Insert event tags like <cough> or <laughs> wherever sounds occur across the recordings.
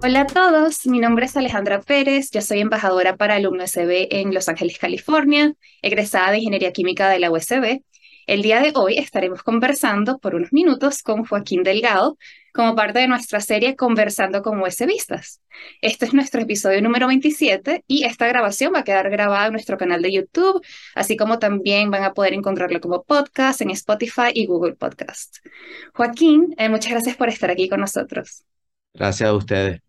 Hola a todos, mi nombre es Alejandra Pérez, yo soy embajadora para Alumno USB en Los Ángeles, California, egresada de Ingeniería Química de la USB. El día de hoy estaremos conversando por unos minutos con Joaquín Delgado como parte de nuestra serie Conversando con USBistas. Este es nuestro episodio número 27 y esta grabación va a quedar grabada en nuestro canal de YouTube, así como también van a poder encontrarlo como podcast en Spotify y Google Podcast. Joaquín, eh, muchas gracias por estar aquí con nosotros. Gracias a ustedes.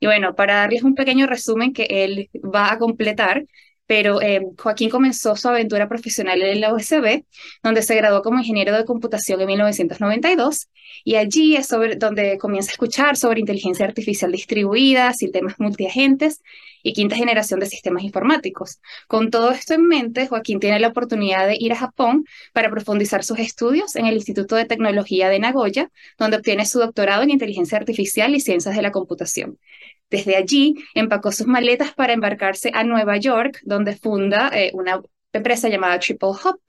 Y bueno, para darles un pequeño resumen que él va a completar, pero eh, Joaquín comenzó su aventura profesional en la USB, donde se graduó como ingeniero de computación en 1992, y allí es donde comienza a escuchar sobre inteligencia artificial distribuida, sistemas multiagentes y quinta generación de sistemas informáticos. Con todo esto en mente, Joaquín tiene la oportunidad de ir a Japón para profundizar sus estudios en el Instituto de Tecnología de Nagoya, donde obtiene su doctorado en inteligencia artificial y ciencias de la computación. Desde allí empacó sus maletas para embarcarse a Nueva York, donde funda eh, una empresa llamada Triple Hop,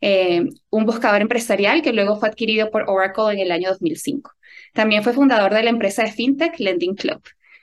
eh, un buscador empresarial que luego fue adquirido por Oracle en el año 2005. También fue fundador de la empresa de FinTech Lending Club.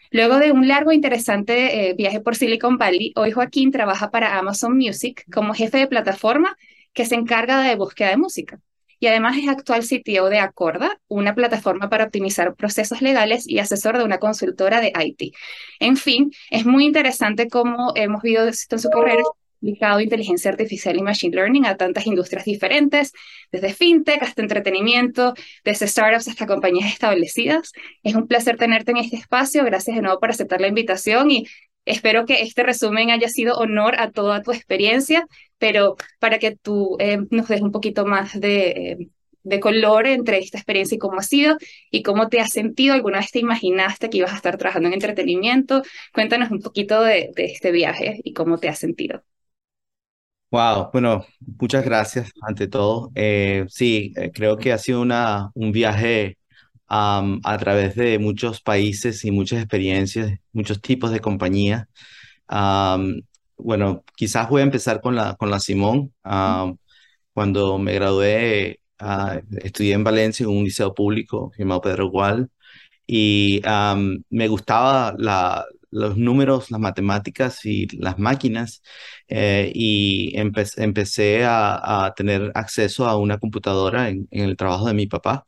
Luego de un largo e interesante eh, viaje por Silicon Valley, hoy Joaquín trabaja para Amazon Music como jefe de plataforma que se encarga de búsqueda de música y además es actual CTO de Acorda, una plataforma para optimizar procesos legales y asesor de una consultora de IT. En fin, es muy interesante cómo hemos visto en su carrera aplicado inteligencia artificial y machine learning a tantas industrias diferentes, desde fintech hasta entretenimiento, desde startups hasta compañías establecidas. Es un placer tenerte en este espacio. Gracias de nuevo por aceptar la invitación y Espero que este resumen haya sido honor a toda tu experiencia, pero para que tú eh, nos des un poquito más de, eh, de, color entre esta experiencia y cómo ha sido y cómo te has sentido. ¿Alguna vez te imaginaste que ibas a estar trabajando en entretenimiento? Cuéntanos un poquito de, de este viaje y cómo te has sentido. Wow, bueno, muchas gracias ante todo. Eh, sí, creo que ha sido una, un viaje a través de muchos países y muchas experiencias, muchos tipos de compañías. bueno, quizás voy a empezar con la, con la Simón. cuando me gradué, ah, estudié en Valencia en un liceo público llamado Pedro Gual y me gustaba la, los números, las matemáticas y las máquinas eh, y empecé a, a, tener acceso a una computadora en, en el trabajo de mi papá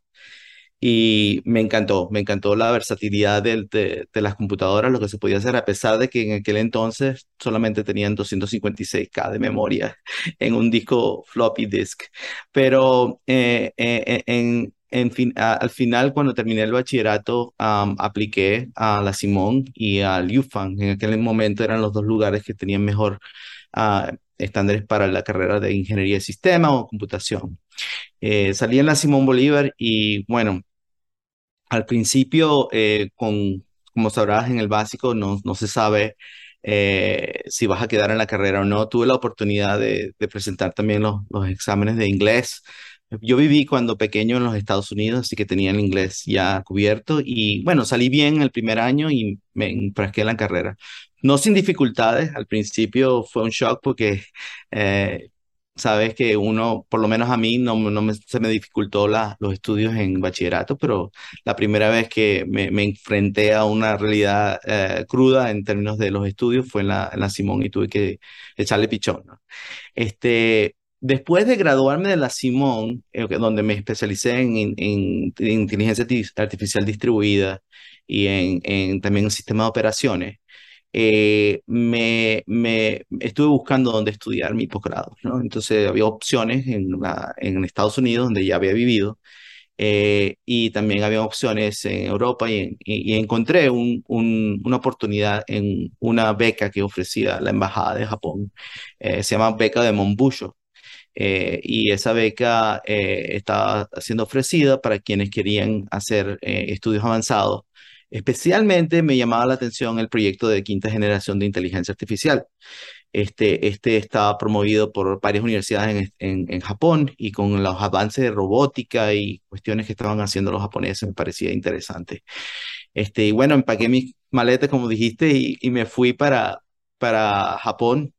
y me encantó, me encantó la versatilidad de, de, las computadoras, lo que se podía hacer, a pesar de que en aquel entonces solamente tenían 256K de memoria <laughs> en un disco floppy disk. Pero eh, eh, en, en fin, al final, cuando terminé el bachillerato, apliqué a la Simón y al UFAN. En aquel momento eran los dos lugares que tenían mejor uh, estándares para la carrera de ingeniería de sistema o computación. Eh, salí en la Simón Bolívar y bueno, al principio, eh, con, como sabrás, en el básico no, no se sabe eh, si vas a quedar en la carrera o no. Tuve la oportunidad de, presentar también los, los, exámenes de inglés. Yo viví cuando pequeño en los Estados Unidos, así que tenía el inglés ya cubierto y bueno, salí bien el primer año y me enfrasqué en la carrera. No sin dificultades, al principio fue un shock porque eh, sabes que uno, por lo menos a mí, no, no se me dificultó los estudios en bachillerato, pero la primera vez que me, me enfrenté a una realidad eh, cruda en términos de los estudios fue en la, Simón y tuve que echarle pichón. Este, después de graduarme de la Simón, eh, donde me especialicé en, en, en inteligencia artificial distribuida y en también en sistema de operaciones, eh, me, me, estuve buscando dónde estudiar mi posgrado, ¿no? Entonces había opciones en, en Estados Unidos, donde ya había vivido, eh, y también había opciones en Europa y, y, encontré un, una oportunidad en una beca que ofrecía la Embajada de Japón. Eh, se llama beca de Monbusho. y esa beca estaba siendo ofrecida para quienes querían hacer estudios avanzados Especialmente me llamaba la atención el proyecto de quinta generación de inteligencia artificial. Este, este está promovido por varias universidades en, en, Japón y con los avances de robótica y cuestiones que estaban haciendo los japoneses me parecía interesante. Este, y bueno, empaqué mis maletas, como dijiste, y, y me fui para, para Japón.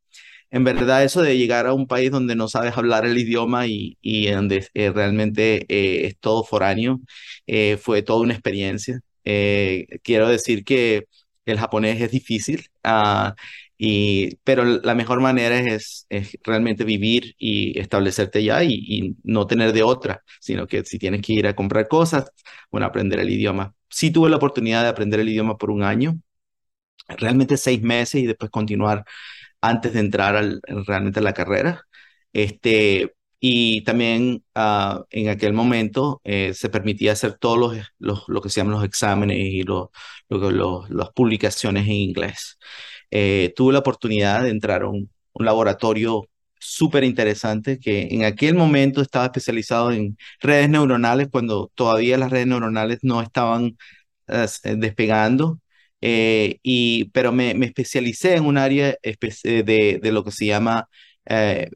En verdad, eso de llegar a un país donde no sabes hablar el idioma y, y donde eh, realmente eh, es todo foráneo, eh, fue toda una experiencia. Eh, quiero decir que el japonés es difícil, ah, y, pero la mejor manera es, es realmente vivir y establecerte ya y, y, no tener de otra, sino que si tienes que ir a comprar cosas, bueno, aprender el idioma. Sí tuve la oportunidad de aprender el idioma por un año, realmente seis meses y después continuar antes de entrar al, realmente a la carrera. Este, y también uh, en aquel momento eh, se permitía hacer todos los, los, lo que se llaman los exámenes y los, los, las publicaciones en inglés. Eh, tuve la oportunidad de entrar a un, un laboratorio súper interesante que en aquel momento estaba especializado en redes neuronales cuando todavía las redes neuronales no estaban uh, despegando. Eh, y, pero me, me, especialicé en un área de, de, lo que se llama eh,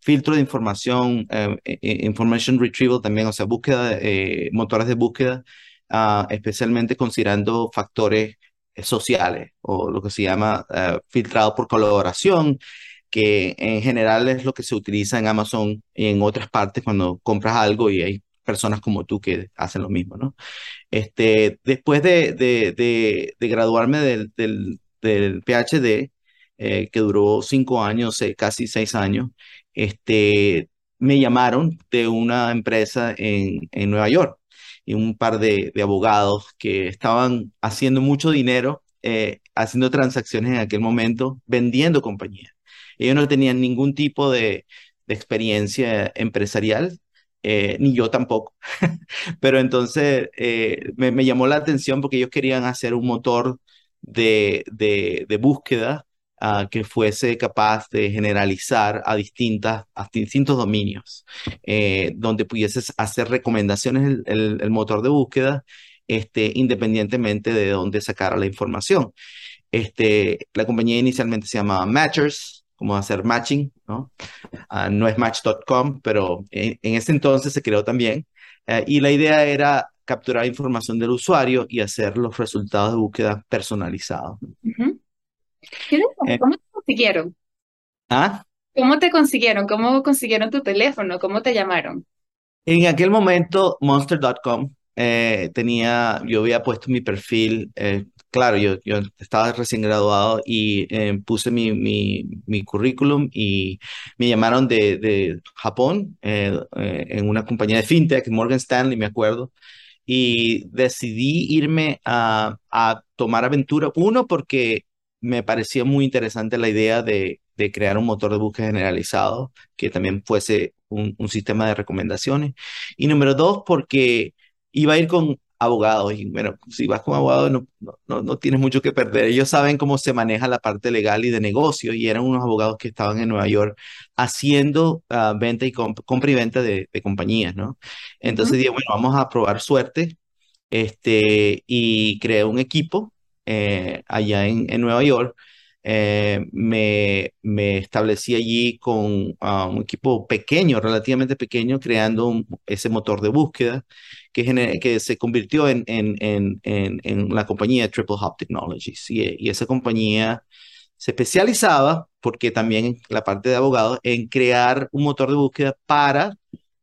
filtro de información, eh, information retrieval también, o sea, búsqueda, eh, motores de búsqueda, uh, especialmente considerando factores sociales o lo que se llama filtrado por colaboración, que en general es lo que se utiliza en Amazon y en otras partes cuando compras algo y hay personas como tú que hacen lo mismo, ¿no? Este, después de, de, de, graduarme del, del PhD, eh, que duró cinco años, eh, casi seis años, este, me llamaron de una empresa en, en Nueva York y un par de, de, abogados que estaban haciendo mucho dinero, eh, haciendo transacciones en aquel momento, vendiendo compañías. Ellos no tenían ningún tipo de, de experiencia empresarial, ni yo tampoco. <laughs> Pero entonces me, me, llamó la atención porque ellos querían hacer un motor de, de búsqueda uh, que fuese capaz de generalizar a, distintas, a distintos dominios, eh, donde pudieses hacer recomendaciones el, motor de búsqueda este, independientemente de dónde sacara la información. Este, la compañía inicialmente se llamaba Matchers, como hacer matching, ¿no? Uh, no es match.com, pero en, ese entonces se creó también. Uh, y la idea era capturar información del usuario y hacer los resultados de búsqueda personalizados. Uh. Eh, ¿Cómo te consiguieron? ¿Ah? ¿Cómo te consiguieron? ¿Cómo consiguieron tu teléfono? ¿Cómo te llamaron? En aquel momento, monster.com eh, tenía, yo había puesto mi perfil eh, claro, yo, yo estaba recién graduado y eh, puse mi, mi, mi, currículum y me llamaron de, de Japón eh, eh, en una compañía de fintech, Morgan Stanley, me acuerdo, y decidí irme a, a tomar aventura. Uno, porque me parecía muy interesante la idea de, de crear un motor de búsqueda generalizado que también fuese un, un sistema de recomendaciones. Y número dos, porque iba a ir con abogados. Y bueno, si vas con abogados no, no, no, tienes mucho que perder. Ellos saben cómo se maneja la parte legal y de negocio y eran unos abogados que estaban en Nueva York haciendo uh, venta y comp compra y venta de, de compañías, ¿no? Entonces uh -huh. dije, bueno, vamos a probar suerte este, y creé un equipo eh, allá en, Nueva York. Eh, me, me, establecí allí con uh, un equipo pequeño, relativamente pequeño, creando ese motor de búsqueda que, que se convirtió en, en, en, en, la compañía Triple Hop Technologies. Y, y, esa compañía se especializaba, porque también la parte de abogados, en crear un motor de búsqueda para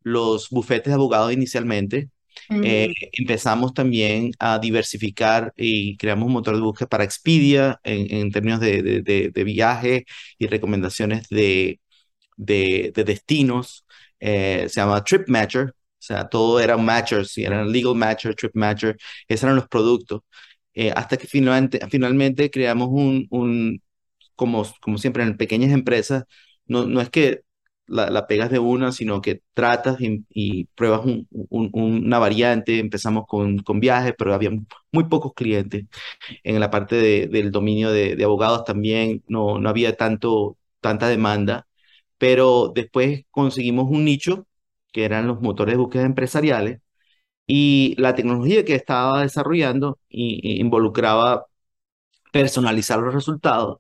los bufetes de abogados inicialmente. Mm. Eh, empezamos también a diversificar y creamos un motor de búsqueda para Expedia en, en términos de, de, de, de, viaje y recomendaciones de, de destinos. Eh, se llama Trip Matcher, o sea, todo era matchers, si eran legal matcher, trip matcher, esos eran los productos. Eh, hasta que finalmente, finalmente creamos un, un como, como siempre en pequeñas empresas, no, no es que la, la, pegas de una, sino que tratas y, pruebas un, un, una variante. Empezamos con, con, viajes, pero había muy pocos clientes. En la parte de, del dominio de, abogados también no, no había tanto, tanta demanda, pero después conseguimos un nicho que eran los motores de búsqueda empresariales, y la tecnología que estaba desarrollando y involucraba personalizar los resultados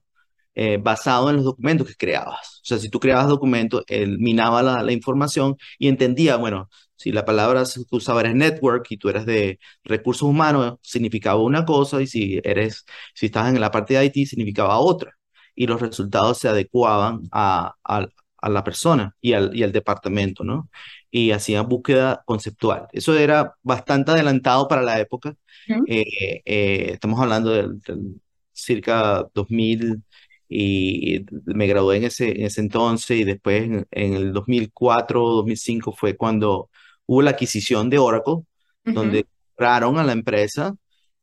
eh, basado en los documentos que creabas. O sea, si tú creabas documentos, él minaba la, la, información y entendía, bueno, si la palabra que usaba era network y tú eres de recursos humanos, significaba una cosa, y si eres, si estás en la parte de IT, significaba otra. Y los resultados se adecuaban a, a, a la persona y al, y al departamento, ¿no? Y hacían búsqueda conceptual. Eso era bastante adelantado para la época. Eh, eh, estamos hablando del, circa 2000 y me gradué en ese, en ese entonces y después en, en el 2004, 2005 fue cuando hubo la adquisición de Oracle, donde compraron a la empresa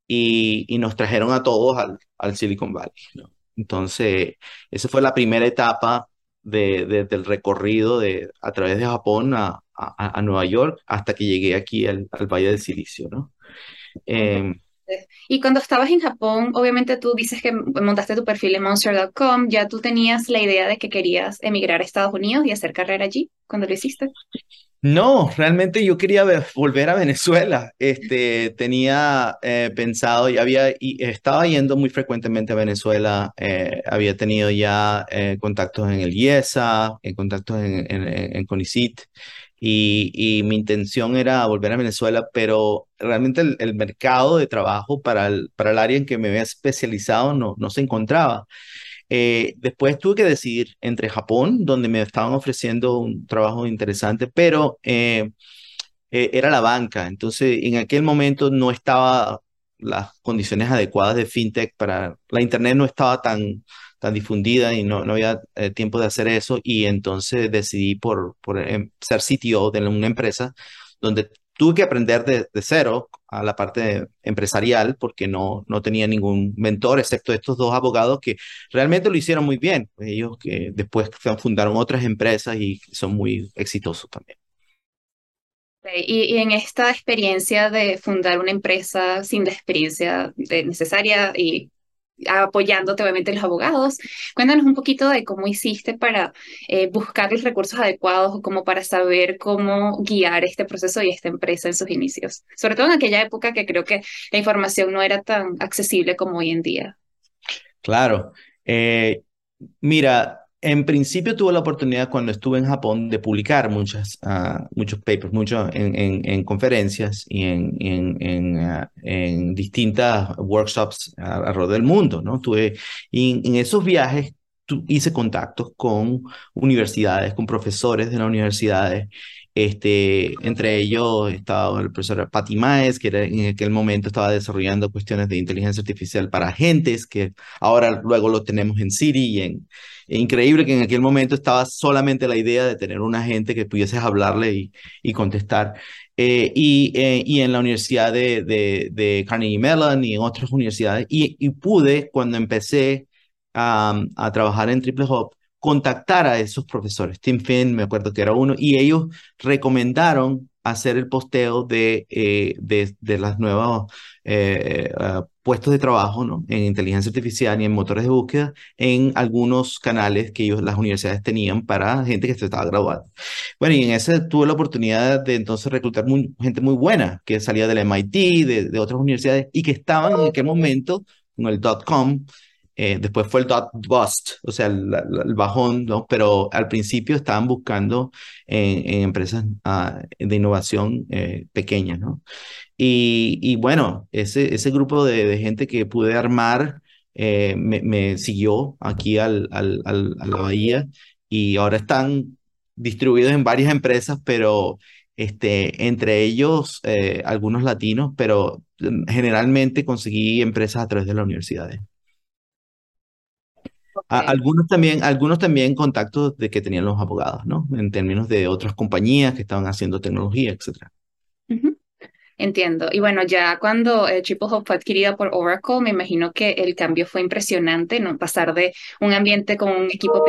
y, y, nos trajeron a todos al, al Silicon Valley. ¿no? Entonces, esa fue la primera etapa de, de, del recorrido de, a través de Japón a, a, a Nueva York hasta que llegué aquí al, al Valle del Silicio, ¿no? Eh, y cuando estabas en Japón, obviamente tú dices que montaste tu perfil en monster.com, ¿ya tú tenías la idea de que querías emigrar a Estados Unidos y hacer carrera allí cuando lo hiciste? No, realmente yo quería volver a Venezuela. Este, tenía eh, pensado y había y estaba yendo muy frecuentemente a Venezuela. Eh, había tenido ya eh, contactos en el IESA, contactos en, en, en CONICIT y, y, mi intención era volver a Venezuela, pero realmente el, el, mercado de trabajo para el, para el área en que me había especializado no, no se encontraba. Eh, después tuve que decidir entre Japón, donde me estaban ofreciendo un trabajo interesante, pero eh, eh, era la banca. Entonces, en aquel momento no estaba las condiciones adecuadas de fintech para la internet no estaba tan tan difundida y no, no había eh, tiempo de hacer eso y entonces decidí por, por em, ser CTO de una empresa donde tuve que aprender de, de, cero a la parte empresarial porque no, no tenía ningún mentor excepto estos dos abogados que realmente lo hicieron muy bien. Ellos que después fundaron otras empresas y son muy exitosos también. Y, y, en esta experiencia de fundar una empresa sin la experiencia necesaria y apoyándote obviamente los abogados. Cuéntanos un poquito de cómo hiciste para eh, buscar los recursos adecuados o como para saber cómo guiar este proceso y esta empresa en sus inicios. Sobre todo en aquella época que creo que la información no era tan accesible como hoy en día. Claro. Eh, mira, en principio tuve la oportunidad cuando estuve en Japón de publicar muchas, uh, muchos papers, muchos en, en, en, conferencias y en, en, uh, en distintas workshops alrededor del mundo, ¿no? Tuve, y en esos viajes hice contactos con universidades, con profesores de las universidades, este, entre ellos estaba el profesor Patti Maes, que en aquel momento estaba desarrollando cuestiones de inteligencia artificial para agentes, que ahora luego lo tenemos en Siri y en, increíble que en aquel momento estaba solamente la idea de tener un agente que pudieses hablarle y, y contestar. Eh, y, eh, y, en la Universidad de, de, de, Carnegie Mellon y en otras universidades. Y, y pude, cuando empecé um, a trabajar en Triple Hop, contactar a esos profesores. Tim Finn, me acuerdo que era uno, y ellos recomendaron hacer el posteo de, eh, de, de, las nuevas eh, uh, puestos de trabajo ¿no? en inteligencia artificial y en motores de búsqueda en algunos canales que ellos, las universidades tenían para gente que se estaba graduando. Bueno, y en ese tuve la oportunidad de entonces reclutar muy, gente muy buena que salía del MIT, de, de otras universidades y que estaban en aquel momento con el dot com eh, después fue el dot bust, o sea, el, el, bajón, ¿no? Pero al principio estaban buscando en, en empresas uh, de innovación eh, pequeñas, ¿no? Y, y, bueno, ese, ese grupo de, de gente que pude armar eh, me, me, siguió aquí al, al, al, a la bahía y ahora están distribuidos en varias empresas, pero este, entre ellos eh, algunos latinos, pero mm, generalmente conseguí empresas a través de las universidades. Algunos también, algunos también contactos de que tenían los abogados, ¿no? En términos de otras compañías que estaban haciendo tecnología, etcétera. Uh -huh. Entiendo. Y bueno, ya cuando eh, Triple fue adquirida por Oracle, me imagino que el cambio fue impresionante, ¿no? Pasar de un ambiente con un equipo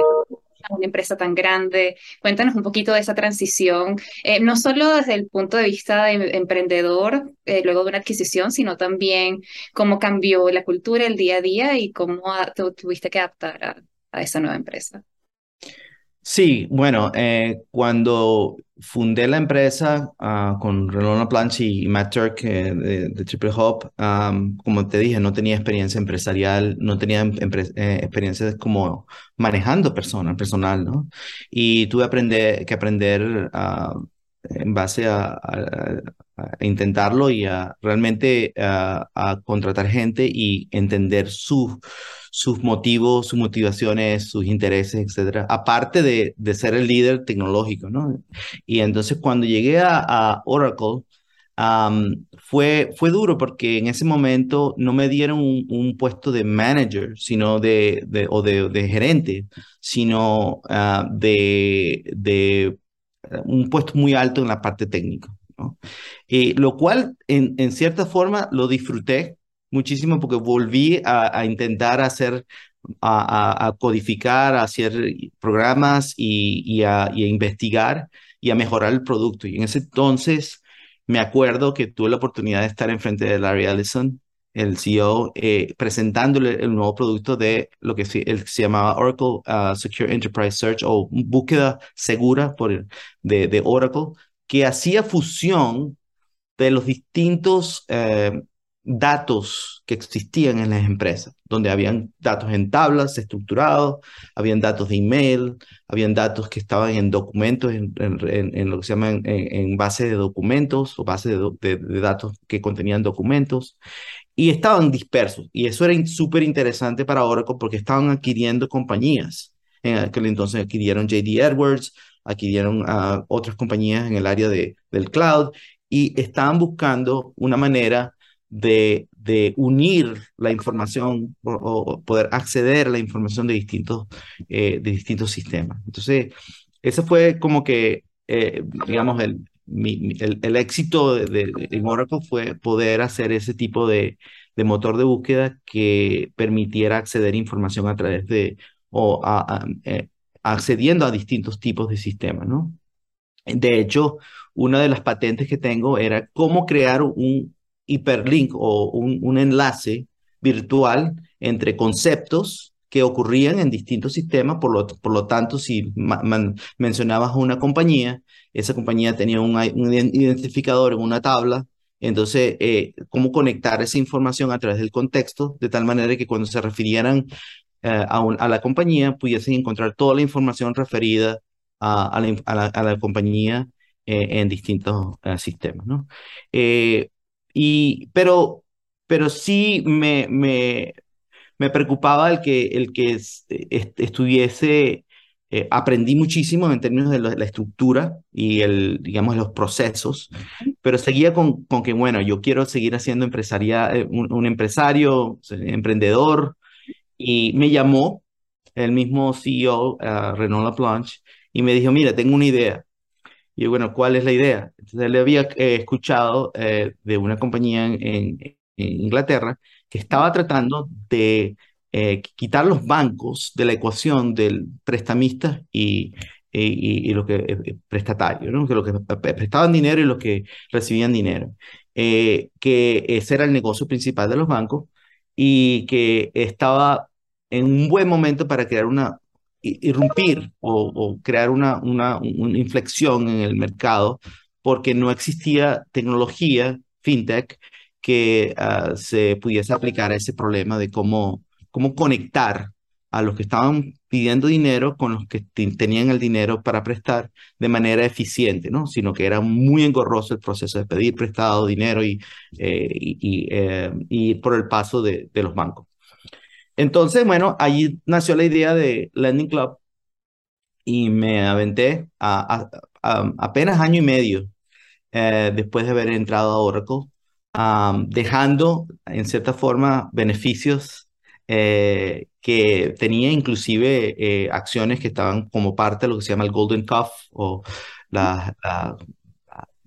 una empresa tan grande. Cuéntanos un poquito de esa transición, eh, no solo desde el punto de vista de emprendedor, eh, luego de una adquisición, sino también cómo cambió la cultura, el día a día y cómo te tuviste que adaptar a esa nueva empresa. Sí, bueno, eh, cuando fundé la empresa uh, con Relona Planche y Matt Turk eh, de, Triple Hop, como te dije, no tenía experiencia empresarial, no tenía eh, experiencia como manejando personas, personal, ¿no? Y tuve aprender, que aprender uh, en base a, intentarlo y a realmente a, contratar gente y entender sus, sus motivos, sus motivaciones, sus intereses, etcétera, aparte de, de ser el líder tecnológico, ¿no? Y entonces cuando llegué a, Oracle, fue, fue duro porque en ese momento no me dieron un, puesto de manager, sino de, de o de, de, gerente, sino ah, de, de un puesto muy alto en la parte técnica. ¿no? Eh, lo cual en, en, cierta forma lo disfruté muchísimo porque volví a, intentar hacer, a, codificar, a hacer programas y, a, investigar y a mejorar el producto. Y en ese entonces me acuerdo que tuve la oportunidad de estar enfrente de Larry Ellison, el CEO, eh, presentándole el nuevo producto de lo que se, se llamaba Oracle uh, Secure Enterprise Search o búsqueda segura por, de, de Oracle, que hacía fusión de los distintos eh, datos que existían en las empresas, donde habían datos en tablas estructurados, habían datos de email, habían datos que estaban en documentos, en, en, lo que se llama en, en base de documentos o base de, de, datos que contenían documentos, y estaban dispersos. Y eso era súper interesante para Oracle porque estaban adquiriendo compañías. En aquel entonces adquirieron JD Edwards, adquirieron a otras compañías en el área de, del cloud y estaban buscando una manera de, de unir la información o, poder acceder a la información de distintos, eh, de distintos sistemas. Entonces, ese fue como que, eh, digamos, el, el, éxito de, de, Oracle fue poder hacer ese tipo de, de, motor de búsqueda que permitiera acceder a información a través de, o eh, accediendo a distintos tipos de sistemas, ¿no? De hecho, una de las patentes que tengo era cómo crear un, hiperlink o un, enlace virtual entre conceptos que ocurrían en distintos sistemas, por lo, por lo tanto, si mencionabas una compañía, esa compañía tenía un, identificador en una tabla, entonces, eh, cómo conectar esa información a través del contexto, de tal manera que cuando se refirieran eh, a, a, la compañía, pudiesen encontrar toda la información referida a, a, la, a la, compañía eh, en distintos sistemas. ¿no? Y, pero, pero sí me, me, me preocupaba el que, el que estuviese, eh, aprendí muchísimo en términos de la, estructura y el, digamos, los procesos, pero seguía con, con que, bueno, yo quiero seguir haciendo empresaria, eh, un, empresario, emprendedor, y me llamó el mismo CEO, uh, Renaud Laplanche, y me dijo, mira, tengo una idea. Y bueno, ¿cuál es la idea? Entonces le había eh, escuchado eh, de una compañía en, Inglaterra que estaba tratando de eh, quitar los bancos de la ecuación del prestamista y, y, lo que prestatario, ¿no? que lo que prestaban dinero y los que recibían dinero. que ese era el negocio principal de los bancos y que estaba en un buen momento para crear una irrumpir o, crear una, una, una, inflexión en el mercado porque no existía tecnología, fintech, que ah, se pudiese aplicar a ese problema de cómo, cómo conectar a los que estaban pidiendo dinero con los que tenían el dinero para prestar de manera eficiente, ¿no? Sino que era muy engorroso el proceso de pedir prestado dinero y, eh, y, eh, y, por el paso de, de los bancos. Entonces, bueno, allí nació la idea de Lending Club y me aventé a, apenas año y medio eh, después de haber entrado a Oracle, dejando en cierta forma beneficios eh, que tenía inclusive eh, acciones que estaban como parte de lo que se llama el Golden Cuff o la,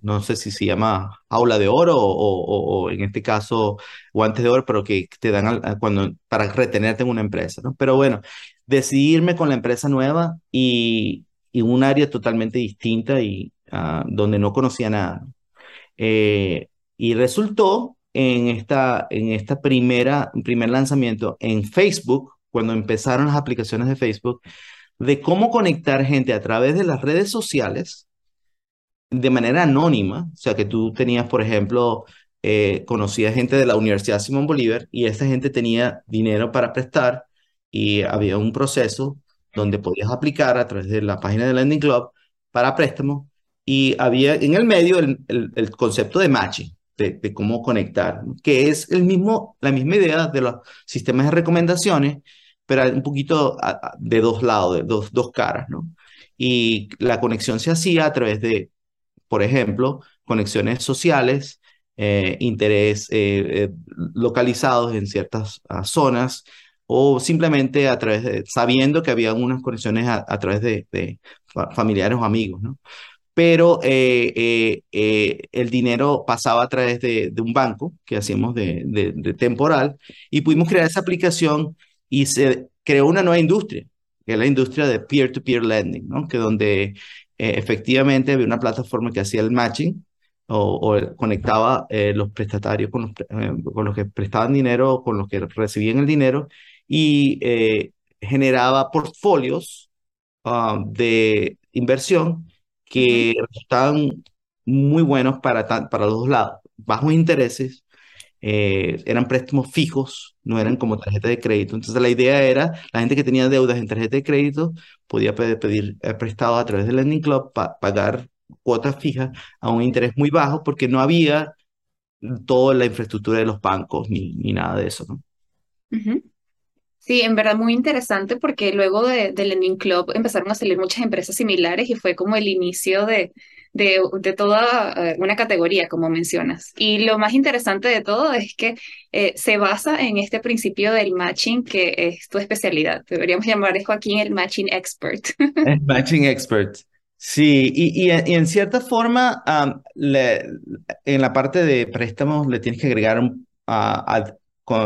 no sé si se llama aula de oro o, en este caso guantes de oro, pero que te dan cuando, para retenerte en una empresa, ¿no? Pero bueno, decidirme con la empresa nueva y, y un área totalmente distinta y ah, donde no conocía nada. Eh, y resultó en esta, en esta primera, primer lanzamiento en Facebook, cuando empezaron las aplicaciones de Facebook, de cómo conectar gente a través de las redes sociales de manera anónima, o sea, que tú tenías, por ejemplo, eh, conocías gente de la Universidad Simón Bolívar y esa gente tenía dinero para prestar y había un proceso donde podías aplicar a través de la página de Lending Club para préstamo y había en el medio el, el, concepto de matching, de, de, cómo conectar, que es el mismo, la misma idea de los sistemas de recomendaciones, pero un poquito de dos lados, de dos, dos caras, ¿no? Y la conexión se hacía a través de, por ejemplo, conexiones sociales, eh, interés eh, eh, localizados en ciertas ah, zonas o simplemente a través de, sabiendo que había unas conexiones a, través de, de, familiares o amigos, ¿no? Pero el dinero pasaba a través de, un banco que hacíamos de, temporal y pudimos crear esa aplicación y se creó una nueva industria, que es la industria de peer-to-peer lending, ¿no? Que donde efectivamente había una plataforma que hacía el matching o, conectaba eh, los prestatarios con los, eh, con los que prestaban dinero, con los que recibían el dinero y eh, generaba portfolios um, de inversión que estaban muy buenos para, para los dos lados. Bajos intereses, eran préstamos fijos, no eran como tarjeta de crédito. Entonces la idea era, la gente que tenía deudas en tarjeta de crédito podía pedir, pedir prestado a través del Lending Club, para pagar cuotas fijas a un interés muy bajo porque no había toda la infraestructura de los bancos ni, ni nada de eso, ¿no? Sí, en verdad muy interesante porque luego de, de, Lending Club empezaron a salir muchas empresas similares y fue como el inicio de, de, de toda eh, una categoría, como mencionas. Y lo más interesante de todo es que eh, se basa en este principio del matching, que es tu especialidad. Deberíamos llamar a Joaquín el matching expert. <laughs> El matching expert. Sí, y, y, en cierta forma, en la parte de préstamos le tienes que agregar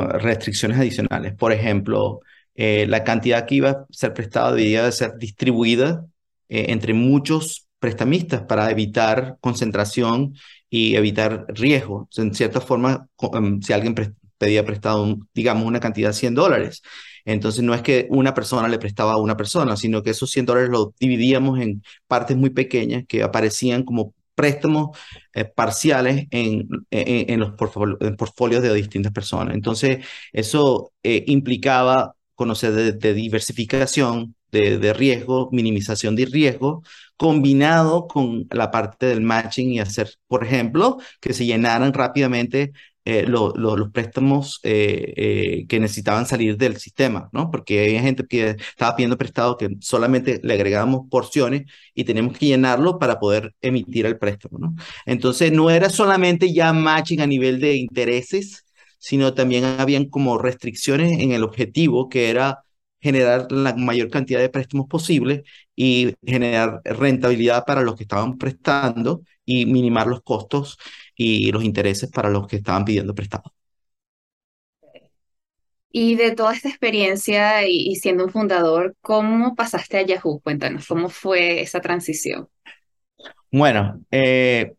restricciones adicionales. Por ejemplo, eh, la cantidad que iba a ser prestada debía ser distribuida eh, entre muchos prestamistas para evitar concentración y evitar riesgo. En cierta forma, em, si alguien pedía prestado, digamos, una cantidad de 100 dólares, entonces no es que una persona le prestaba a una persona, sino que esos 100 dólares los dividíamos en partes muy pequeñas que aparecían como préstamos eh, parciales en, en, los portfolios de distintas personas. Entonces, eso eh, implicaba conocer de, diversificación de, de, riesgo, minimización de riesgo, combinado con la parte del matching y hacer, por ejemplo, que se llenaran rápidamente eh, los préstamos eh, eh, que necesitaban salir del sistema, ¿no? Porque hay gente que estaba pidiendo prestado que solamente le agregábamos porciones y tenemos que llenarlo para poder emitir el préstamo, ¿no? Entonces no era solamente ya matching a nivel de intereses, sino también habían como restricciones en el objetivo que era generar la mayor cantidad de préstamos posible y generar rentabilidad para los que estaban prestando y minimar los costos y los intereses para los que estaban pidiendo prestado. Y de toda esta experiencia y, siendo un fundador, ¿cómo pasaste a Yahoo? Cuéntanos, ¿cómo fue esa transición? Bueno, eh,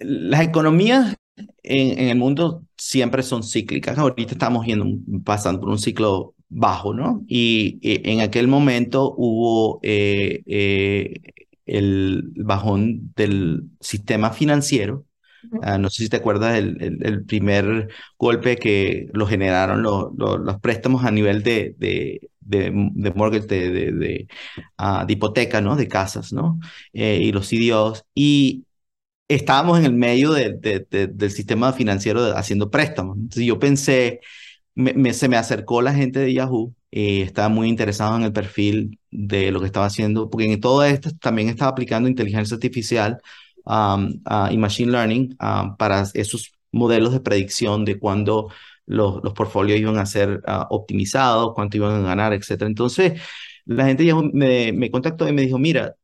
las economías en, el mundo siempre son cíclicas. Ahorita estamos yendo, pasando por un ciclo bajo, ¿no? Y, en aquel momento hubo eh, eh, el bajón del sistema financiero Ah, no sé si te acuerdas el, el, primer golpe que lo generaron los préstamos a nivel de, de, de, de mortgage, de, de, ah, de, hipoteca, ¿no? De casas, ¿no? Eh, y los CDOs. Y estábamos en el medio del sistema financiero haciendo préstamos. Entonces yo pensé, me, se me acercó la gente de Yahoo y estaba muy interesado en el perfil de lo que estaba haciendo, porque en todo esto también estaba aplicando inteligencia artificial Um, y Machine Learning um, para esos modelos de predicción de cuándo los, los portfolios iban a ser uh, optimizados, cuánto iban a ganar, etc. Entonces, la gente ya me, me contactó y me dijo, mira,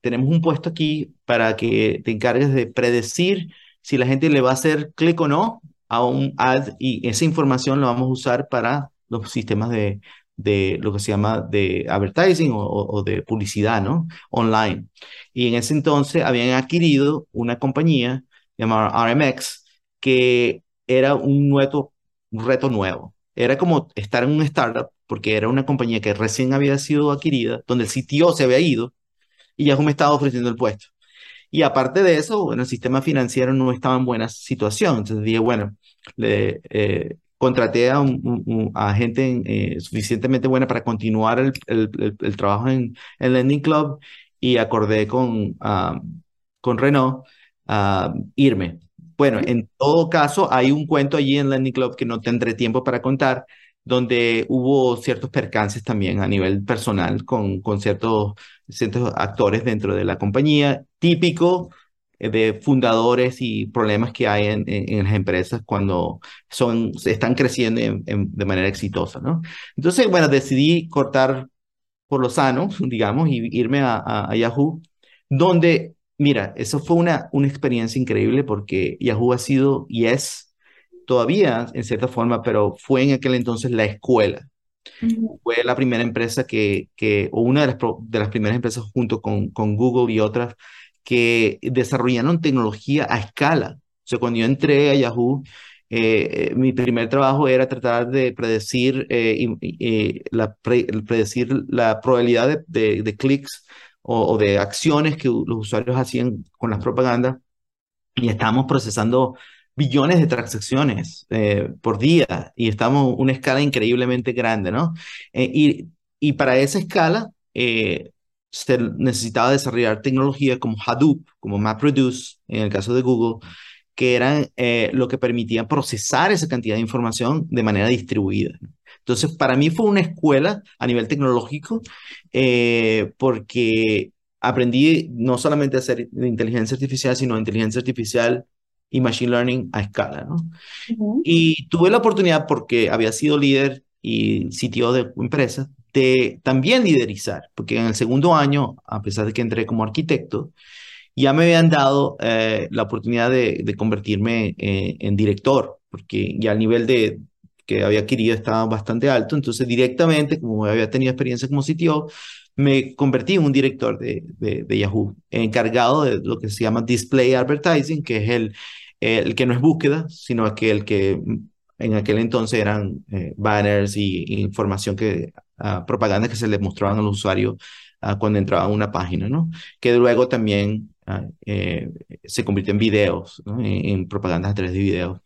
tenemos un puesto aquí para que te encargues de predecir si la gente le va a hacer clic o no a un ad y esa información la vamos a usar para los sistemas de, de lo que se llama de advertising o, de publicidad, ¿no? Online. Y en ese entonces habían adquirido una compañía llamada RMX que era un, nuevo, un reto nuevo. Era como estar en un startup porque era una compañía que recién había sido adquirida, donde el CTO se había ido y ya me estaba ofreciendo el puesto. Y aparte de eso, bueno, el sistema financiero no estaba en buena situación. Entonces dije, bueno, le, eh, contraté a, un, a gente eh, suficientemente buena para continuar el, el, el, trabajo en el Lending Club y acordé con, con Renault, irme. Bueno, en todo caso, hay un cuento allí en Landing Club que no tendré tiempo para contar, donde hubo ciertos percances también a nivel personal con, con ciertos, ciertos actores dentro de la compañía, típico de fundadores y problemas que hay en, en, las empresas cuando son, están creciendo de manera exitosa, ¿no? Entonces, bueno, decidí cortar por lo sano, <laughs> digamos, y irme a, a Yahoo, donde Mira, eso fue una, una experiencia increíble porque Yahoo ha sido y es todavía en cierta forma, pero fue en aquel entonces la escuela. Fue la primera empresa que, que o una de las, de las primeras empresas junto con, con Google y otras que desarrollaron tecnología a escala. O sea, cuando yo entré a Yahoo, eh, mi primer trabajo era tratar de predecir, eh, la, predecir la probabilidad de, de clics o, de acciones que los usuarios hacían con las propagandas y estamos procesando billones de transacciones eh, por día y estamos en una escala increíblemente grande, ¿no? Eh, y, y, para esa escala eh, se necesitaba desarrollar tecnología como Hadoop, como MapReduce, en el caso de Google, que eran lo que permitía procesar esa cantidad de información de manera distribuida. Entonces, para mí fue una escuela a nivel tecnológico eh, porque aprendí no solamente a hacer inteligencia artificial, sino inteligencia artificial y machine learning a escala, ¿no? Y tuve la oportunidad, porque había sido líder y sitio de empresa, de también liderizar, porque en el segundo año, a pesar de que entré como arquitecto, ya me habían dado eh, la oportunidad de, convertirme eh, en director, porque ya al nivel de, que había adquirido estaba bastante alto, entonces directamente, como había tenido experiencia como CTO, me convertí en un director de, de, Yahoo, encargado de lo que se llama Display Advertising, que es el, el que no es búsqueda, sino aquel que en aquel entonces eran eh, banners y, información que, uh, propaganda que se le mostraban al usuario uh, cuando entraba a una página, ¿no? Que luego también uh, eh, se convirtió en videos, ¿no? en, en propagandas a través de videos.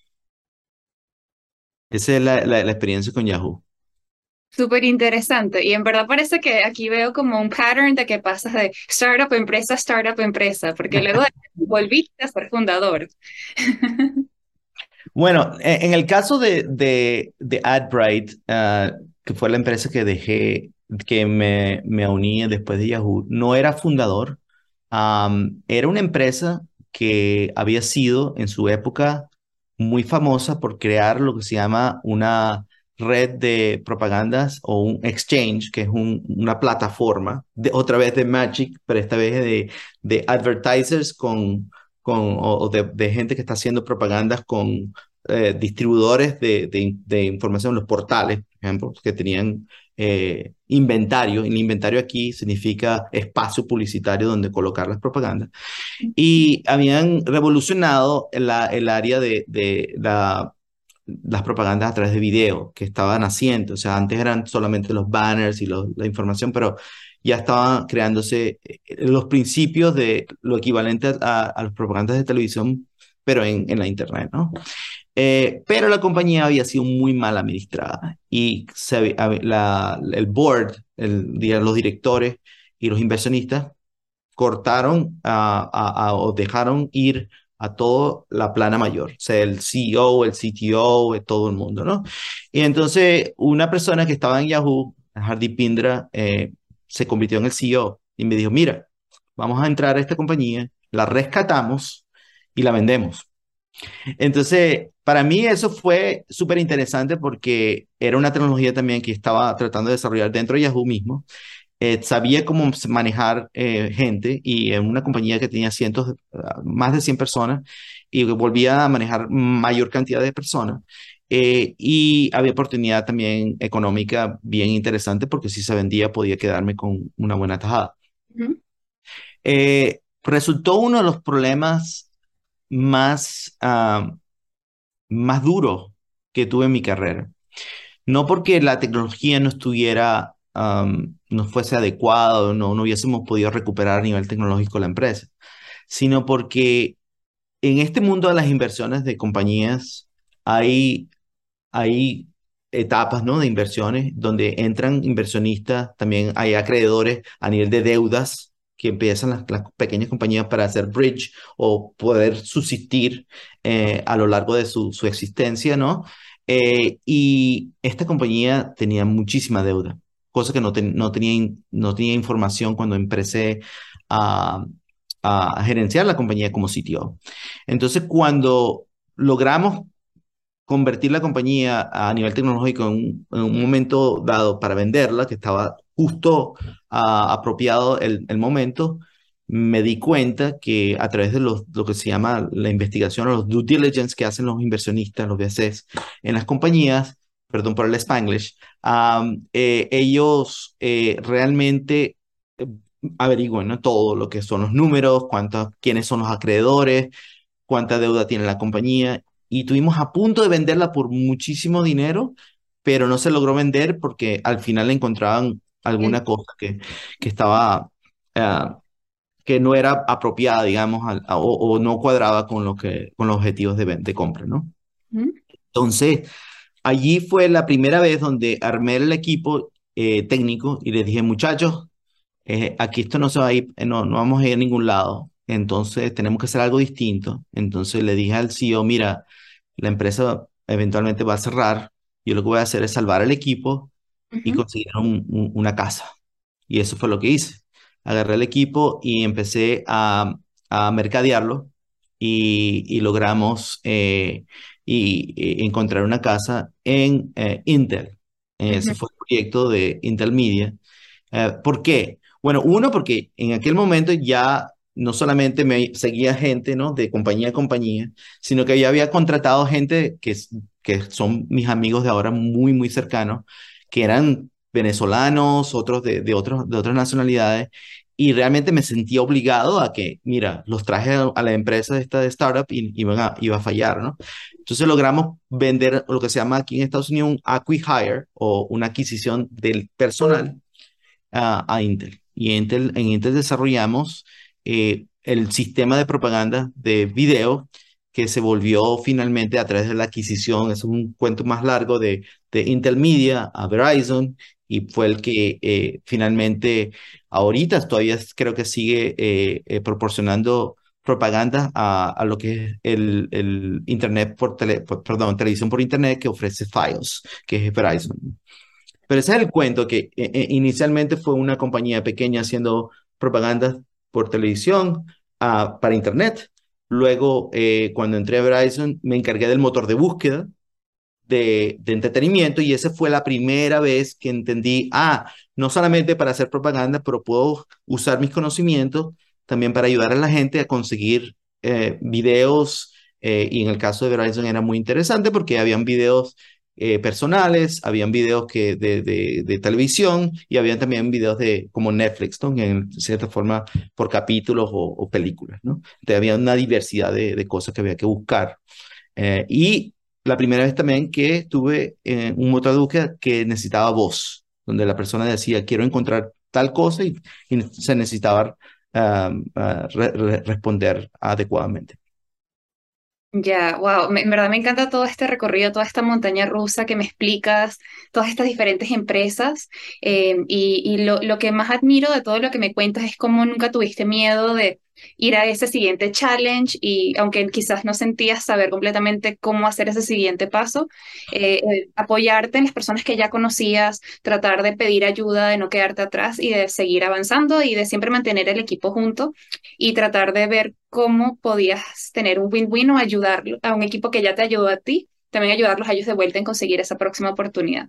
Esa es la, la, experiencia con Yahoo. Súper interesante. Y en verdad parece que aquí veo como un pattern de que pasas de startup empresa, startup empresa, porque luego <laughs> volviste a ser fundador. <laughs> Bueno, e, en el caso de, de, de AdBright, ah, que fue la empresa que dejé, que me, me uní después de Yahoo, no era fundador. era una empresa que había sido en su época muy famosa por crear lo que se llama una red de propagandas o un exchange, que es una plataforma, de, otra vez de Magic, pero esta vez de, de advertisers con, con, o, de, gente que está haciendo propagandas con eh, distribuidores de, de, información, los portales, por ejemplo, que tenían eh, inventario. El inventario aquí significa espacio publicitario donde colocar las propagandas. Y habían revolucionado la, el área de, de la, las propagandas a través de video que estaban haciendo. O sea, antes eran solamente los banners y la información, pero ya estaban creándose eh, los principios de lo equivalente a, a las propagandas de televisión, pero en, en la Internet, ¿no? Eh, pero la compañía había sido muy mal administrada y la, el board, el, los directores y los inversionistas cortaron a, o dejaron ir a toda la plana mayor, o sea, el CEO, el CTO, todo el mundo, ¿no? Y entonces una persona que estaba en Yahoo, Hardy Pindra, eh, se convirtió en el CEO y me dijo, mira, vamos a entrar a esta compañía, la rescatamos y la vendemos. Entonces, para mí eso fue súper interesante porque era una tecnología también que estaba tratando de desarrollar dentro de Yahoo mismo. Eh, sabía cómo manejar eh, gente y en una compañía que tenía cientos, ah, más de 100 personas y volvía a manejar mayor cantidad de personas. Eh, y había oportunidad también económica bien interesante porque si se vendía podía quedarme con una buena tajada. resultó uno de los problemas más, uh, más duro que tuve en mi carrera. No porque la tecnología no estuviera, no fuese adecuada no, no hubiésemos podido recuperar a nivel tecnológico la empresa, sino porque en este mundo de las inversiones de compañías hay, hay etapas ¿no? de inversiones donde entran inversionistas, también hay acreedores a nivel de deudas que empiezan las, las pequeñas compañías para hacer bridge o poder subsistir eh, a lo largo de su, su existencia, ¿no? Eh, y esta compañía tenía muchísima deuda, cosa que no, no, tenía, no tenía información cuando empecé a, a gerenciar la compañía como sitio. Entonces, cuando logramos convertir la compañía a nivel tecnológico en un, momento dado para venderla, que estaba justo apropiado el, momento, me di cuenta que a través de los, lo que se llama la investigación o los due diligence que hacen los inversionistas, los VCs, en las compañías, perdón por el spanglish, eh, ellos eh, realmente eh, averiguan ¿no? todo lo que son los números, cuántos, quiénes son los acreedores, cuánta deuda tiene la compañía y tuvimos a punto de venderla por muchísimo dinero, pero no se logró vender porque al final encontraban alguna cosa que, que estaba, ah, que no era apropiada, digamos, o, no cuadraba con, lo que, con los objetivos de, de compra, ¿no? Entonces, allí fue la primera vez donde armé el equipo eh, técnico y les dije, muchachos, eh, aquí esto no se va a ir, no, no vamos a ir a ningún lado. Entonces tenemos que hacer algo distinto. Entonces le dije al CEO, mira, la empresa eventualmente va a cerrar, yo lo que voy a hacer es salvar el equipo y conseguir una casa. Y eso fue lo que hice. Agarré el equipo y empecé a, a mercadearlo y, logramos eh, y, encontrar una casa en eh, Intel. Ese fue el proyecto de Intel Media. Eh, ¿Por qué? Bueno, uno, porque en aquel momento ya no solamente me seguía gente, ¿no? De compañía a compañía, sino que ya había contratado gente que, que son mis amigos de ahora muy, muy cercanos, que eran venezolanos, otros de, de, otros, de otras nacionalidades, y realmente me sentía obligado a que, mira, los traje a, la empresa de esta de startup y iban a, iba a fallar, ¿no? Entonces logramos vender lo que se llama aquí en Estados Unidos un acqui-hire o una adquisición del personal a Intel. Y Intel, en Intel desarrollamos eh, el sistema de propaganda de video que se volvió finalmente a través de la adquisición, es un cuento más largo de, de Intel Media a Verizon y fue el que eh, finalmente ahorita todavía creo que sigue eh, proporcionando propaganda a, a, lo que es el, el Internet por, tele, perdón, televisión por Internet que ofrece Files, que es Verizon. Pero ese es el cuento que inicialmente fue una compañía pequeña haciendo propaganda por televisión ah, para Internet. Luego, eh, cuando entré a Verizon, me encargué del motor de búsqueda de, entretenimiento y esa fue la primera vez que entendí, ah, no solamente para hacer propaganda, pero puedo usar mis conocimientos también para ayudar a la gente a conseguir eh, videos. Eh, y en el caso de Verizon era muy interesante porque habían videos eh, personales, habían videos que de, de, televisión y habían también videos de como Netflix, ¿no? En cierta forma por capítulos o, películas, ¿no? Entonces, había una diversidad de, de cosas que había que buscar. Eh, y la primera vez también que tuve eh, un motor de búsqueda que necesitaba voz, donde la persona decía, quiero encontrar tal cosa y, se necesitaba ah, ah, responder adecuadamente. Ya, wow, en verdad me encanta todo este recorrido, toda esta montaña rusa que me explicas, todas estas diferentes empresas eh, y, y lo, lo, que más admiro de todo lo que me cuentas es cómo nunca tuviste miedo de, ir a ese siguiente challenge y aunque quizás no sentías saber completamente cómo hacer ese siguiente paso, eh, apoyarte en las personas que ya conocías, tratar de pedir ayuda, de no quedarte atrás y de seguir avanzando y de siempre mantener el equipo junto y tratar de ver cómo podías tener un win-win o ayudar a un equipo que ya te ayudó a ti también ayudarlos a ellos de vuelta en conseguir esa próxima oportunidad.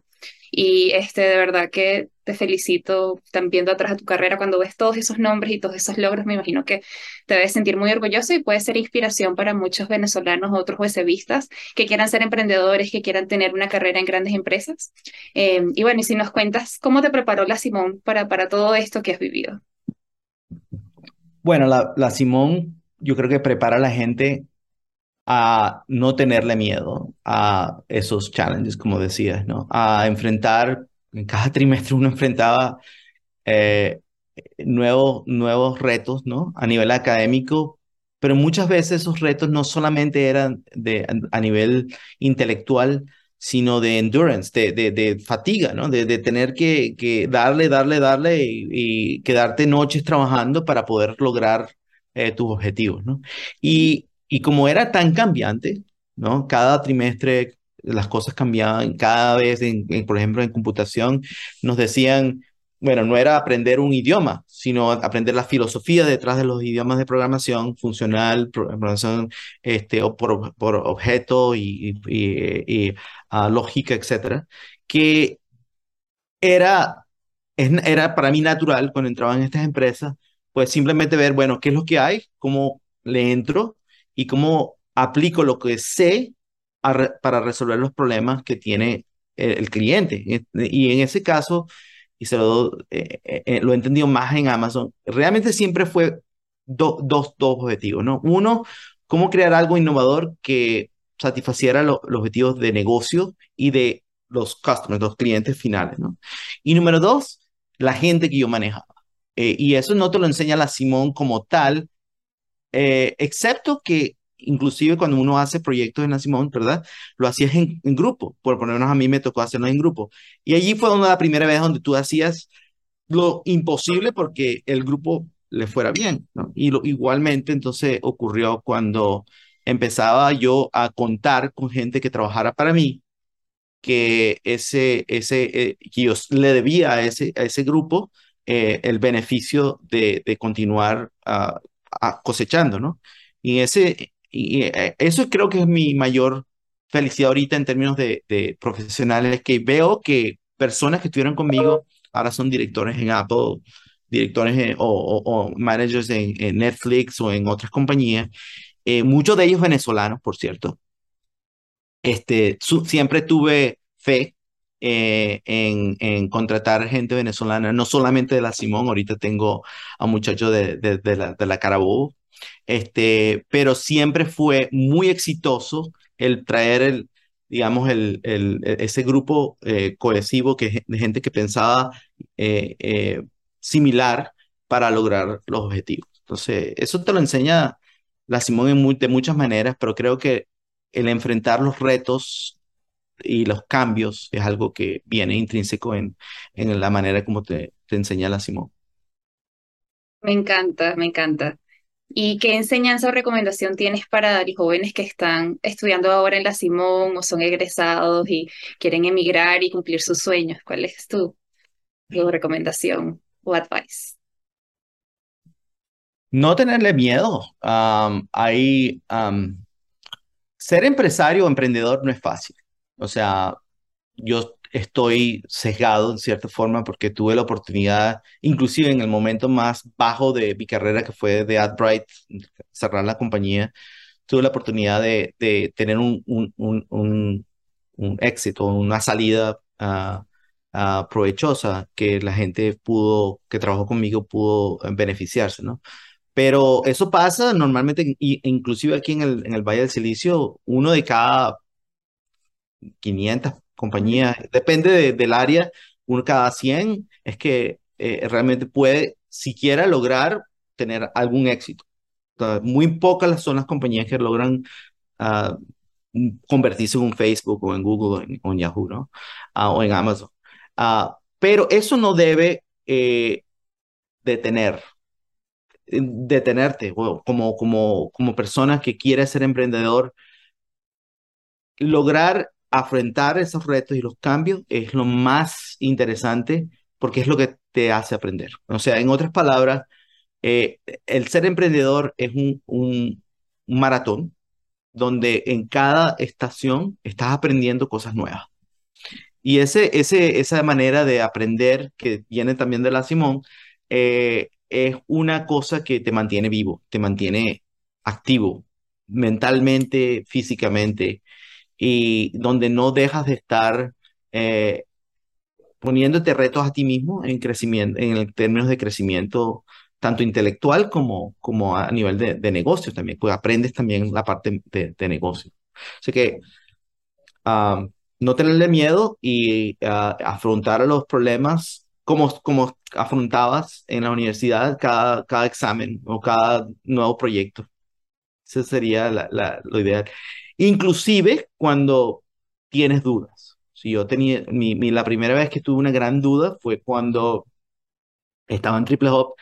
Y este, de verdad que te felicito también viendo atrás de tu carrera cuando ves todos esos nombres y todos esos logros, me imagino que te debes sentir muy orgulloso y puede ser inspiración para muchos venezolanos, otros juecevistas que quieran ser emprendedores, que quieran tener una carrera en grandes empresas. Eh, y bueno, y si nos cuentas cómo te preparó la Simón para, para todo esto que has vivido. Bueno, la, la Simón yo creo que prepara a la gente a no tenerle miedo a esos challenges, como decías, ¿no? A enfrentar, en cada <laughs> trimestre uno enfrentaba eh, nuevos, nuevos retos, ¿no? A nivel académico, pero muchas veces esos retos no solamente eran de, a nivel intelectual, sino de endurance, de, de, fatiga, ¿no? De, tener que, que, darle, darle, darle y, quedarte noches trabajando para poder lograr eh, tus objetivos, ¿no? Y, y como era tan cambiante, ¿no? Cada trimestre las cosas cambiaban, cada vez, en, por ejemplo, en computación, nos decían, bueno, no era aprender un idioma, sino aprender la filosofía detrás de los idiomas de programación funcional, programación este, o por, por objeto y, y, ah, lógica, etcétera, que era, era para mí natural cuando entraba en estas empresas, pues simplemente ver, bueno, qué es lo que hay, cómo le entro y cómo aplico lo que sé para resolver los problemas que tiene el, cliente. Y en ese caso, y se lo, eh, eh, eh, he entendido más en Amazon, realmente siempre fue dos, dos objetivos, ¿no? Uno, cómo crear algo innovador que satisfaciera los objetivos de negocio y de los customers, los clientes finales, ¿no? Y número dos, la gente que yo manejaba. y eso no te lo enseña la Simón como tal, excepto que inclusive cuando uno hace proyectos en la Simón, ¿verdad? Lo hacías en, grupo, por ponernos a mí me tocó hacerlo en grupo. Y allí fue una la primera vez donde tú hacías lo imposible porque el grupo le fuera bien. Y igualmente entonces ocurrió cuando empezaba yo a contar con gente que trabajara para mí, que ese, ese, eh, yo le debía a ese, a ese grupo eh, el beneficio de, de continuar uh, cosechando, ¿no? Y ese, y eh, eso creo que es mi mayor felicidad ahorita en términos de, de profesionales, que veo que personas que estuvieron conmigo ahora son directores en Apple, directores o, o, managers en, Netflix o en otras compañías, eh, muchos de ellos venezolanos, por cierto. Este, siempre tuve fe eh, en, en, contratar gente venezolana, no solamente de la Simón, ahorita tengo a muchachos de, de, de, la, de la Carabobo, este, pero siempre fue muy exitoso el traer el, digamos, el, el, ese grupo eh, cohesivo que, de gente que pensaba eh, similar para lograr los objetivos. Entonces, eso te lo enseña la Simón de muchas maneras, pero creo que el enfrentar los retos y los cambios es algo que viene intrínseco en, en la manera como te, te enseña la Simón. Me encanta, me encanta. ¿Y qué enseñanza o recomendación tienes para los jóvenes que están estudiando ahora en la Simón o son egresados y quieren emigrar y cumplir sus sueños? ¿Cuál es tu, recomendación o advice? No tenerle miedo. ahí, ser empresario o emprendedor no es fácil. O sea, yo estoy sesgado en cierta forma porque tuve la oportunidad, inclusive en el momento más bajo de mi carrera, que fue de AdBright, cerrar la compañía, tuve la oportunidad de, de tener un, un, un, un, éxito, una salida uh, provechosa que la gente pudo, que trabajó conmigo, pudo beneficiarse, ¿no? Pero eso pasa normalmente, inclusive aquí en el, en el Valle del Silicio, uno de cada 500 compañía, depende del área, uno cada 100 es que eh, realmente puede siquiera lograr tener algún éxito. muy pocas son las compañías que logran uh, convertirse en un Facebook o en Google o en, Yahoo, ¿no? Uh, o en Amazon. Uh, pero eso no debe eh, detener, detenerte como, como, como persona que quiere ser emprendedor, lograr afrontar esos retos y los cambios es lo más interesante porque es lo que te hace aprender. O sea, en otras palabras, eh, el ser emprendedor es un, maratón donde en cada estación estás aprendiendo cosas nuevas. Y ese, esa manera de aprender que viene también de la Simón eh, es una cosa que te mantiene vivo, te mantiene activo mentalmente, físicamente y donde no dejas de estar eh, poniéndote retos a ti mismo en crecimiento, en términos de crecimiento tanto intelectual como, como a nivel de, de negocios también, pues aprendes también la parte de, de negocio. Así que no tenerle miedo y uh, afrontar los problemas como, como afrontabas en la universidad cada, cada examen o cada nuevo proyecto. Ese sería la, la, lo ideal. Inclusive cuando tienes dudas. Si yo tenía, mi, la primera vez que tuve una gran duda fue cuando estaba en Triple Hop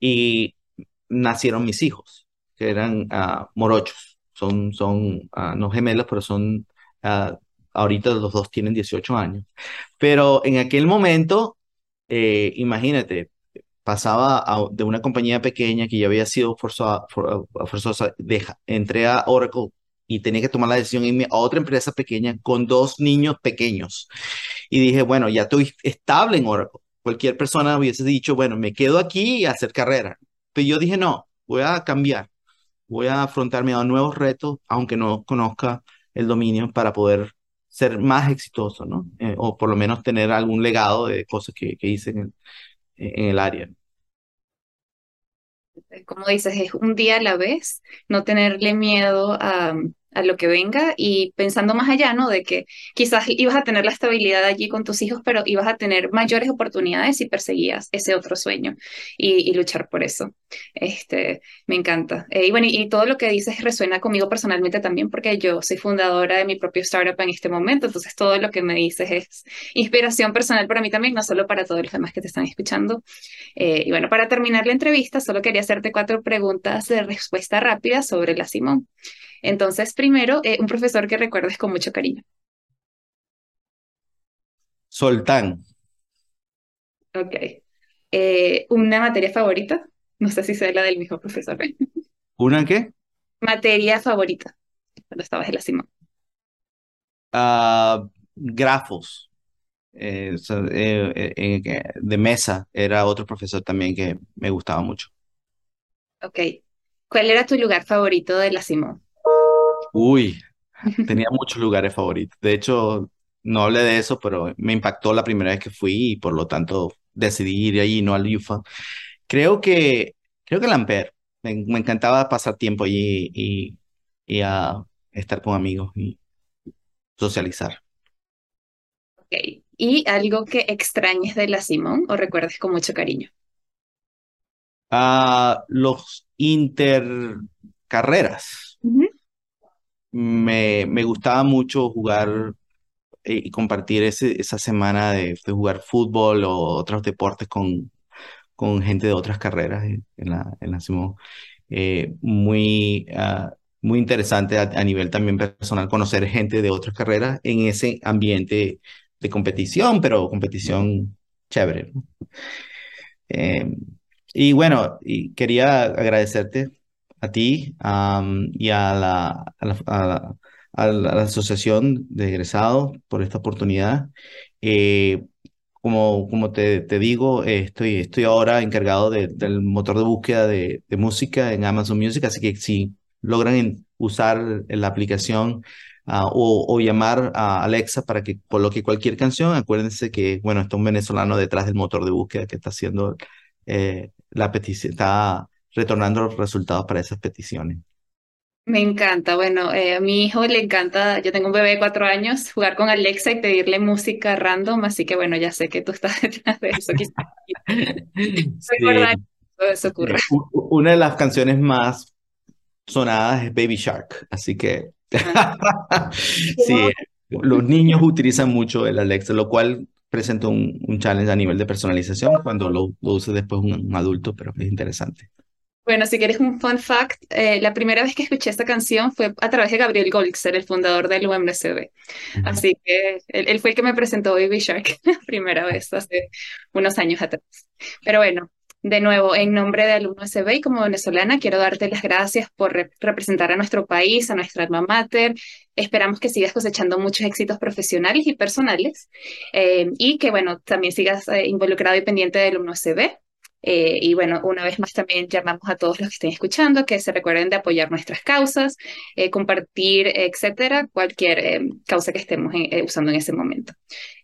y nacieron mis hijos, que eran ah, morochos. Son, son uh, no gemelos, pero son, ah, ahorita los dos tienen 18 años. Pero en aquel momento, eh, imagínate, pasaba de una compañía pequeña que ya había sido forzosa, forzosa entré a Oracle y tenía que tomar la decisión irme a otra empresa pequeña con dos niños pequeños. Y dije, bueno, ya estoy estable en Oracle. Cualquier persona hubiese dicho, bueno, me quedo aquí y hacer carrera. Pero yo dije, no, voy a cambiar. Voy a afrontarme a nuevos retos, aunque no conozca el dominio, para poder ser más exitoso, ¿no? Eh, o por lo menos tener algún legado de cosas que, que hice en el, en el área. Como dices, es un día a la vez, no tenerle miedo a, a lo que venga y pensando más allá, ¿no? De que quizás ibas a tener la estabilidad allí con tus hijos, pero ibas a tener mayores oportunidades si perseguías ese otro sueño y, luchar por eso. Este, me encanta. Eh, y bueno, y, todo lo que dices resuena conmigo personalmente también porque yo soy fundadora de mi propio startup en este momento, entonces todo lo que me dices es inspiración personal para mí también, no solo para todos los demás que te están escuchando. Eh, y bueno, para terminar la entrevista, solo quería hacerte cuatro preguntas de respuesta rápida sobre la Simón. Entonces, primero, eh, un profesor que recuerdes con mucho cariño. Soltán. Ok. Eh, ¿una materia favorita? No sé si sea la del mismo profesor. <laughs> ¿Una qué? Materia favorita, cuando estabas en la cima. Ah, grafos. Eh, de mesa era otro profesor también que me gustaba mucho. Ok. ¿Cuál era tu lugar favorito de la Simón? Uy, tenía muchos lugares favoritos. De hecho, no hablé de eso, pero me impactó la primera vez que fui y por lo tanto decidí ir allí, no al UFA. Creo que, creo que el Ampere. Me, encantaba pasar tiempo allí y, y a estar con amigos y socializar. Ok. ¿Y algo que extrañes de la Simón o recuerdes con mucho cariño? Ah, los intercarreras me, me gustaba mucho jugar eh, y compartir ese, esa semana de, jugar fútbol o otros deportes con, con gente de otras carreras en, la, en la Simón. Eh, muy, ah, muy interesante a, nivel también personal conocer gente de otras carreras en ese ambiente de competición, pero competición chévere. Eh, y bueno, quería agradecerte a ti y a la, Asociación de Egresados por esta oportunidad. Eh, como, como te, digo, estoy, estoy ahora encargado del motor de búsqueda de, música en Amazon Music, así que si logran usar la aplicación ah, o, llamar a Alexa para que coloque cualquier canción, acuérdense que, bueno, está un venezolano detrás del motor de búsqueda que está haciendo eh, la petición, retornando los resultados para esas peticiones. Me encanta. Bueno, eh, a mi hijo le encanta, yo tengo un bebé de cuatro años, jugar con Alexa y pedirle música random, así que bueno, ya sé que tú estás <laughs> detrás de eso. <laughs> eso ocurre. Una de las canciones más sonadas es Baby Shark, así que ah. <laughs> sí, los niños utilizan mucho el Alexa, lo cual presenta un, un challenge a nivel de personalización cuando lo, lo use después un adulto, pero es interesante. Bueno, si quieres un fun fact, eh, la primera vez que escuché esta canción fue a través de Gabriel Golxer, el fundador del UMSB. Así que él, fue el que me presentó Baby Shark la <laughs> primera vez, hace unos años atrás. Pero bueno, de nuevo, en nombre del UMSB y como venezolana, quiero darte las gracias por representar a nuestro país, a nuestra alma mater. Esperamos que sigas cosechando muchos éxitos profesionales y personales eh, y que, bueno, también sigas eh, involucrado y pendiente del UMSB eh, y bueno, una vez más también llamamos a todos los que estén escuchando que se recuerden de apoyar nuestras causas, eh, compartir, etcétera, cualquier eh, causa que estemos usando en ese momento.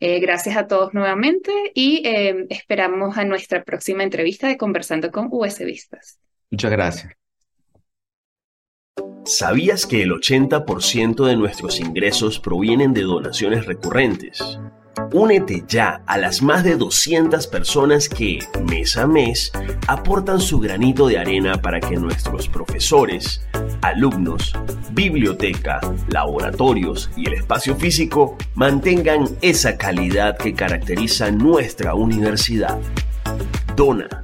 gracias a todos nuevamente y esperamos a nuestra próxima entrevista de Conversando con USBistas. Muchas gracias. ¿Sabías que el 80% de nuestros ingresos provienen de donaciones recurrentes? Únete ya a las más de 200 personas que, mes a mes, aportan su granito de arena para que nuestros profesores, alumnos, biblioteca, laboratorios y el espacio físico mantengan esa calidad que caracteriza nuestra universidad. Dona